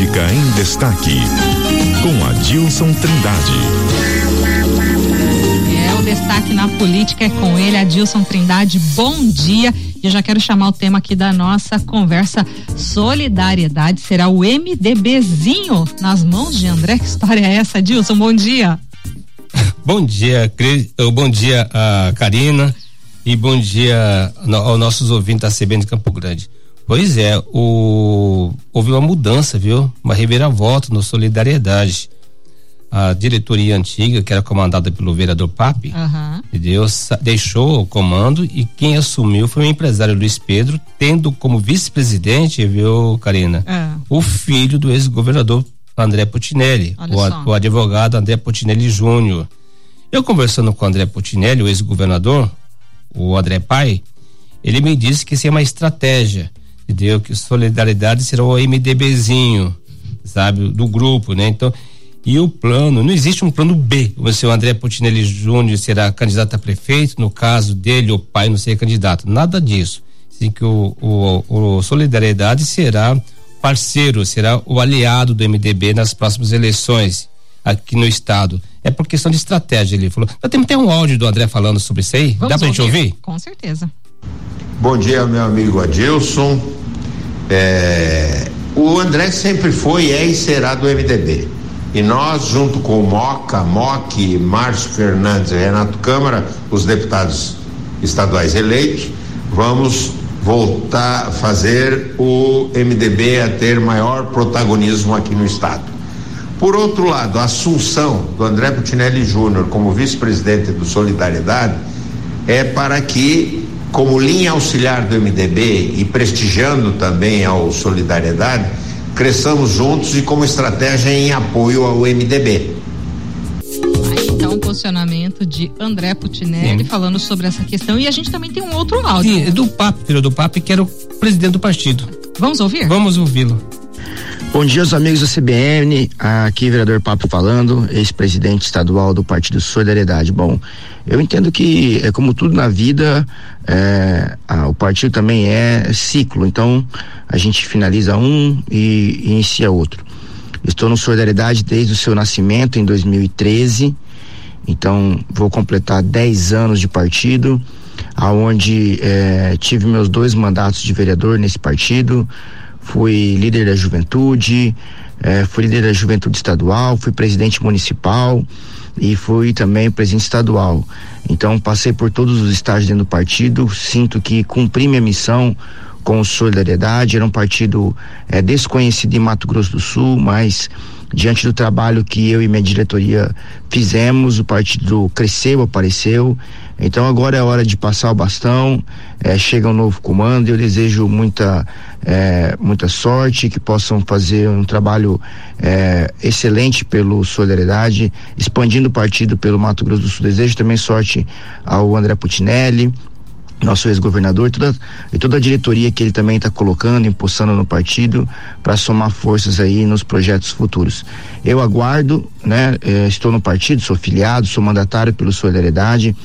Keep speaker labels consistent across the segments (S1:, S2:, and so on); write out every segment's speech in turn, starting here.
S1: Política em Destaque, com Adilson Trindade.
S2: É, o destaque na política é com ele, Adilson Trindade. Bom dia. E eu já quero chamar o tema aqui da nossa conversa: solidariedade. Será o MDBzinho nas mãos de André? Que história é essa, Adilson? Bom dia.
S3: Bom dia, Cris. Bom dia, a Karina. E bom dia aos nossos ouvintes da CBN de Campo Grande. Pois é, o, houve uma mudança, viu? Uma reviravolta no Solidariedade. A diretoria antiga, que era comandada pelo vereador Pape, uhum. Deus deixou o comando e quem assumiu foi o empresário Luiz Pedro, tendo como vice-presidente, viu, Karina, uhum. o filho do ex-governador André Putinelli, o, o, advogado André Putinelli Júnior. Eu conversando com o André Putinelli, o ex-governador, o André Pai, ele me disse que isso é uma estratégia entendeu? Que solidariedade será o MDBzinho, sabe, do grupo, né? Então, e o plano, não existe um plano B. O seu André Putinelli Júnior será candidato a prefeito, no caso dele, o pai não ser candidato. Nada disso. Sim que o, o, o Solidariedade será parceiro, será o aliado do MDB nas próximas eleições aqui no estado. É por questão de estratégia, ele falou. Nós temos até um áudio do André falando sobre isso aí. Vamos Dá pra ouvir? gente ouvir?
S2: Com certeza.
S4: Bom dia, meu amigo Adilson. É, o André sempre foi, é e será do MDB. E nós, junto com o Moca, Moque, Márcio Fernandes e Renato Câmara, os deputados estaduais eleitos, vamos voltar a fazer o MDB a ter maior protagonismo aqui no estado. Por outro lado, a assunção do André Putinelli Júnior como vice-presidente do Solidariedade é para que como linha auxiliar do MDB e prestigiando também ao Solidariedade, cresçamos juntos e como estratégia em apoio ao MDB.
S2: Aí então o posicionamento de André Putinelli Sim. falando sobre essa questão e a gente também tem um outro áudio.
S3: Sim, do Papo, filho do Papo, que era o presidente do partido.
S2: Vamos ouvir?
S3: Vamos ouvi-lo.
S5: Bom dia aos amigos da CBN, aqui vereador Papo falando, ex-presidente estadual do Partido Solidariedade. Bom, eu entendo que é como tudo na vida, é, a, o partido também é ciclo, então a gente finaliza um e, e inicia outro. Estou no Solidariedade desde o seu nascimento em 2013, então vou completar 10 anos de partido, aonde é, tive meus dois mandatos de vereador nesse partido fui líder da juventude, eh, fui líder da juventude estadual, fui presidente municipal e fui também presidente estadual. Então passei por todos os estágios dentro do partido, sinto que cumpri minha missão com solidariedade, era um partido eh, desconhecido em Mato Grosso do Sul, mas diante do trabalho que eu e minha diretoria fizemos, o partido cresceu, apareceu. Então agora é hora de passar o bastão, é, chega um novo comando eu desejo muita, é, muita sorte, que possam fazer um trabalho é, excelente pelo Solidariedade, expandindo o partido pelo Mato Grosso do Sul. Desejo também sorte ao André Putinelli, nosso ex-governador toda, e toda a diretoria que ele também está colocando, impulsando no partido para somar forças aí nos projetos futuros. Eu aguardo, né? Eh, estou no partido, sou filiado, sou mandatário pelo Solidariedade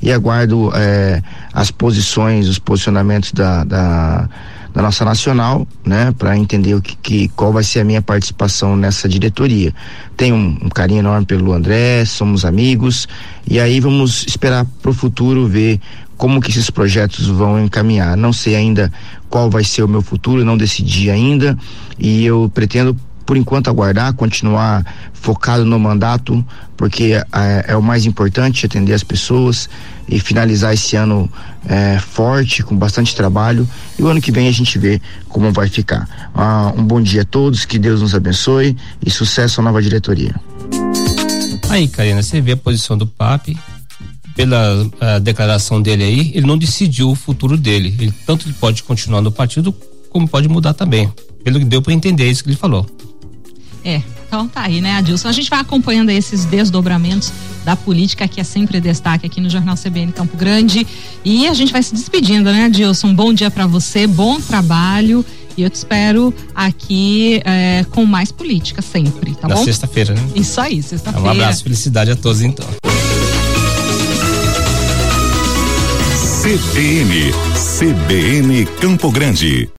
S5: e aguardo eh, as posições, os posicionamentos da, da, da nossa nacional, né? Para entender o que, que, qual vai ser a minha participação nessa diretoria. Tenho um, um carinho enorme pelo André, somos amigos e aí vamos esperar para o futuro ver como que esses projetos vão encaminhar. Não sei ainda qual vai ser o meu futuro, não decidi ainda e eu pretendo por enquanto aguardar, continuar focado no mandato, porque é, é o mais importante atender as pessoas e finalizar esse ano é, forte, com bastante trabalho. E o ano que vem a gente vê como vai ficar. Ah, um bom dia a todos, que Deus nos abençoe e sucesso à nova diretoria.
S3: Aí, Karina, você vê a posição do PAP, pela declaração dele aí, ele não decidiu o futuro dele. Ele tanto ele pode continuar no partido como pode mudar também. Pelo que deu para entender isso que ele falou.
S2: É, então tá aí, né, Adilson? A gente vai acompanhando esses desdobramentos da política que é sempre destaque aqui no Jornal CBN Campo Grande. E a gente vai se despedindo, né, Adilson? Bom dia para você, bom trabalho. E eu te espero aqui é, com mais política sempre, tá
S3: Na
S2: bom?
S3: sexta-feira, né?
S2: Isso aí, sexta-feira.
S3: Um abraço, felicidade a todos então.
S1: CBN, CBN Campo Grande.